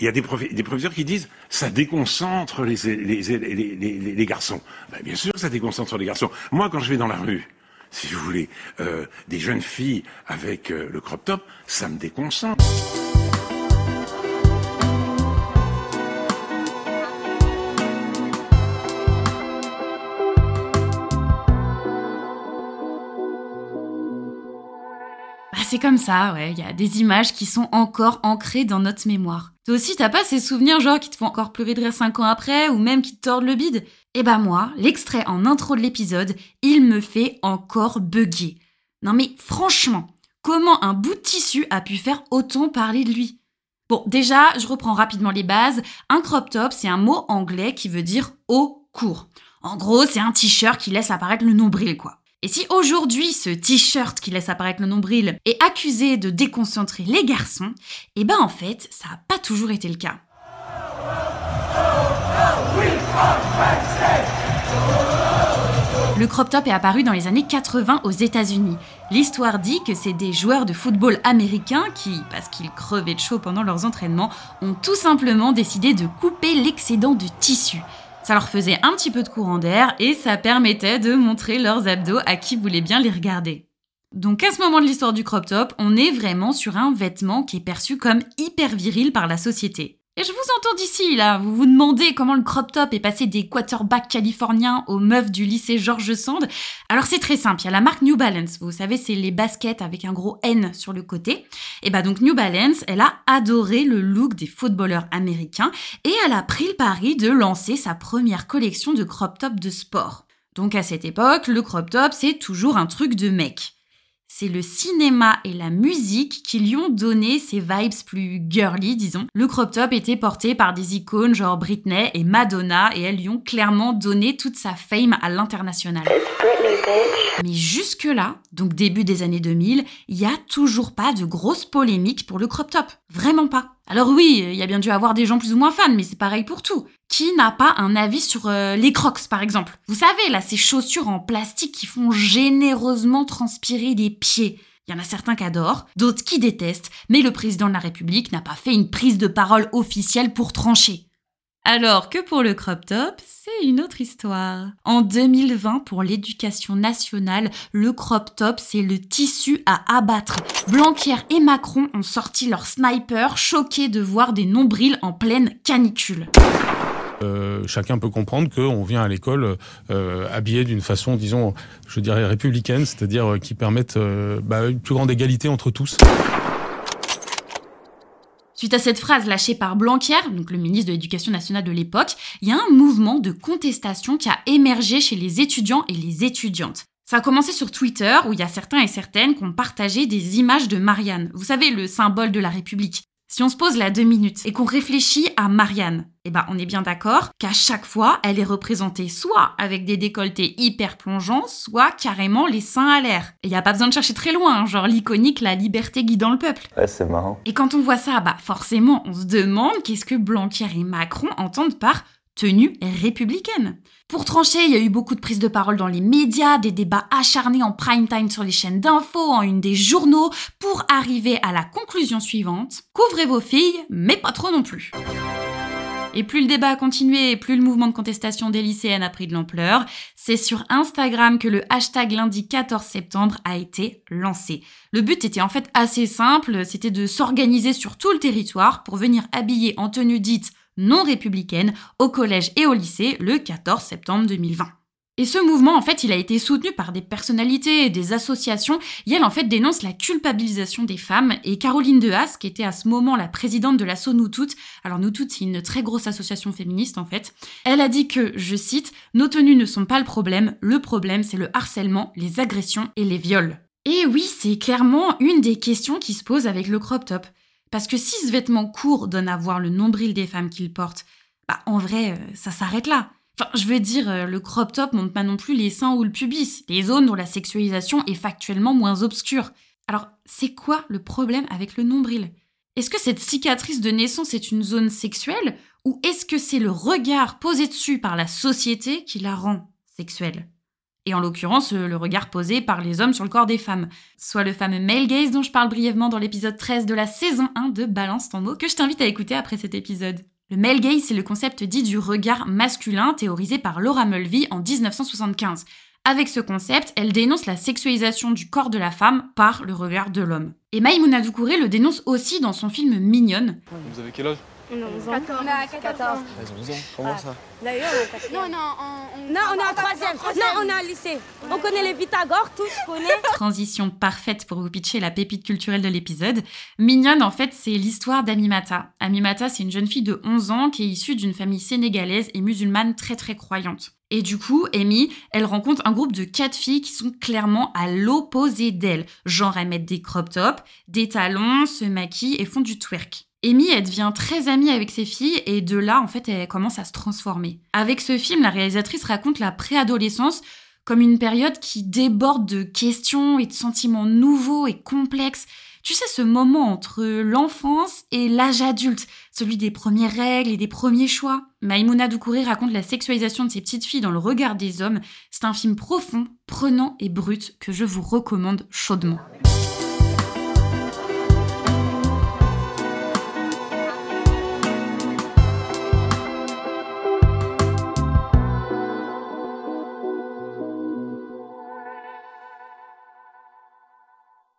Il y a des, professeurs qui disent ça déconcentre les garçons. Ben, bien sûr que ça déconcentre les garçons. Moi, quand je vais dans la rue, si vous voulez, euh, des jeunes filles avec euh, le crop top, ça me déconcentre. C'est comme ça, ouais. Il y a des images qui sont encore ancrées dans notre mémoire. Toi aussi, t'as pas ces souvenirs genre qui te font encore pleurer de rire 5 ans après ou même qui te tordent le bide? Eh ben moi, l'extrait en intro de l'épisode, il me fait encore bugger. Non mais franchement, comment un bout de tissu a pu faire autant parler de lui? Bon, déjà, je reprends rapidement les bases. Un crop top, c'est un mot anglais qui veut dire haut court. En gros, c'est un t-shirt qui laisse apparaître le nombril, quoi. Et si aujourd'hui ce t-shirt qui laisse apparaître le nombril est accusé de déconcentrer les garçons, eh ben en fait, ça n'a pas toujours été le cas. Le crop top est apparu dans les années 80 aux États-Unis. L'histoire dit que c'est des joueurs de football américains qui, parce qu'ils crevaient de chaud pendant leurs entraînements, ont tout simplement décidé de couper l'excédent de tissu. Ça leur faisait un petit peu de courant d'air et ça permettait de montrer leurs abdos à qui voulait bien les regarder. Donc à ce moment de l'histoire du crop top, on est vraiment sur un vêtement qui est perçu comme hyper viril par la société. Et je vous entends d'ici, là, vous vous demandez comment le crop top est passé des quarterbacks californiens aux meufs du lycée George Sand. Alors c'est très simple, il y a la marque New Balance, vous savez, c'est les baskets avec un gros N sur le côté. Et bah donc New Balance, elle a adoré le look des footballeurs américains et elle a pris le pari de lancer sa première collection de crop top de sport. Donc à cette époque, le crop top, c'est toujours un truc de mec c'est le cinéma et la musique qui lui ont donné ces vibes plus girly, disons. Le crop top était porté par des icônes genre Britney et Madonna et elles lui ont clairement donné toute sa fame à l'international. Mais jusque-là, donc début des années 2000, il n'y a toujours pas de grosse polémique pour le crop top. Vraiment pas. Alors oui, il y a bien dû avoir des gens plus ou moins fans, mais c'est pareil pour tout. Qui n'a pas un avis sur euh, les crocs, par exemple? Vous savez, là, ces chaussures en plastique qui font généreusement transpirer les pieds. Il y en a certains qui adorent, d'autres qui détestent, mais le président de la République n'a pas fait une prise de parole officielle pour trancher. Alors que pour le crop top, c'est une autre histoire. En 2020, pour l'éducation nationale, le crop top, c'est le tissu à abattre. Blanquer et Macron ont sorti leur sniper, choqués de voir des nombrils en pleine canicule. Euh, chacun peut comprendre qu'on vient à l'école euh, habillé d'une façon, disons, je dirais républicaine, c'est-à-dire qui permette euh, bah, une plus grande égalité entre tous. Suite à cette phrase lâchée par Blanquer, donc le ministre de l'Éducation nationale de l'époque, il y a un mouvement de contestation qui a émergé chez les étudiants et les étudiantes. Ça a commencé sur Twitter, où il y a certains et certaines qui ont partagé des images de Marianne. Vous savez, le symbole de la République. Si on se pose là deux minutes et qu'on réfléchit à Marianne, eh ben on est bien d'accord qu'à chaque fois, elle est représentée soit avec des décolletés hyper plongeants, soit carrément les seins à l'air. Et y a pas besoin de chercher très loin, hein, genre l'iconique la liberté guidant le peuple. Ouais, c'est marrant. Et quand on voit ça, bah forcément, on se demande qu'est-ce que Blanquer et Macron entendent par tenue républicaine. Pour trancher, il y a eu beaucoup de prises de parole dans les médias, des débats acharnés en prime time sur les chaînes d'infos, en une des journaux, pour arriver à la conclusion suivante. Couvrez vos filles, mais pas trop non plus. Et plus le débat a continué plus le mouvement de contestation des lycéennes a pris de l'ampleur, c'est sur Instagram que le hashtag lundi 14 septembre a été lancé. Le but était en fait assez simple, c'était de s'organiser sur tout le territoire pour venir habiller en tenue dite non républicaine au collège et au lycée le 14 septembre 2020. Et ce mouvement, en fait, il a été soutenu par des personnalités et des associations. Elle, en fait, dénonce la culpabilisation des femmes. Et Caroline Dehas, qui était à ce moment la présidente de l'asso Nous Toutes, alors Nous Toutes, c'est une très grosse association féministe, en fait, elle a dit que, je cite, Nos tenues ne sont pas le problème. Le problème, c'est le harcèlement, les agressions et les viols. Et oui, c'est clairement une des questions qui se posent avec le crop top. Parce que si ce vêtement court donne à voir le nombril des femmes qu'il porte, bah en vrai, euh, ça s'arrête là. Enfin, je veux dire, euh, le crop top montre pas non plus les seins ou le pubis, les zones dont la sexualisation est factuellement moins obscure. Alors, c'est quoi le problème avec le nombril? Est-ce que cette cicatrice de naissance est une zone sexuelle? Ou est-ce que c'est le regard posé dessus par la société qui la rend sexuelle? Et en l'occurrence le regard posé par les hommes sur le corps des femmes, soit le fameux male gaze dont je parle brièvement dans l'épisode 13 de la saison 1 de Balance ton mot que je t'invite à écouter après cet épisode. Le male gaze, c'est le concept dit du regard masculin théorisé par Laura Mulvey en 1975. Avec ce concept, elle dénonce la sexualisation du corps de la femme par le regard de l'homme. Et Maïmouna Doucouré le dénonce aussi dans son film Mignonne. Vous avez quel âge? On a 11 ans. 14. On a 14. Ils ont 11 ans. Comment ça D'ailleurs, on est Non, non, on, non, on est en troisième. Non, on est en lycée. On connaît les Pythagore, tous connaît. Transition parfaite pour vous pitcher la pépite culturelle de l'épisode. Mignonne, en fait, c'est l'histoire d'Amimata. Amimata, c'est une jeune fille de 11 ans qui est issue d'une famille sénégalaise et musulmane très très croyante. Et du coup, Amy, elle rencontre un groupe de quatre filles qui sont clairement à l'opposé d'elle. Genre, elles mettent des crop tops, des talons, se maquillent et font du twerk. Amy, elle devient très amie avec ses filles et de là, en fait, elle commence à se transformer. Avec ce film, la réalisatrice raconte la préadolescence comme une période qui déborde de questions et de sentiments nouveaux et complexes. Tu sais, ce moment entre l'enfance et l'âge adulte, celui des premières règles et des premiers choix. Maïmouna Doucouré raconte la sexualisation de ses petites filles dans le regard des hommes. C'est un film profond, prenant et brut que je vous recommande chaudement.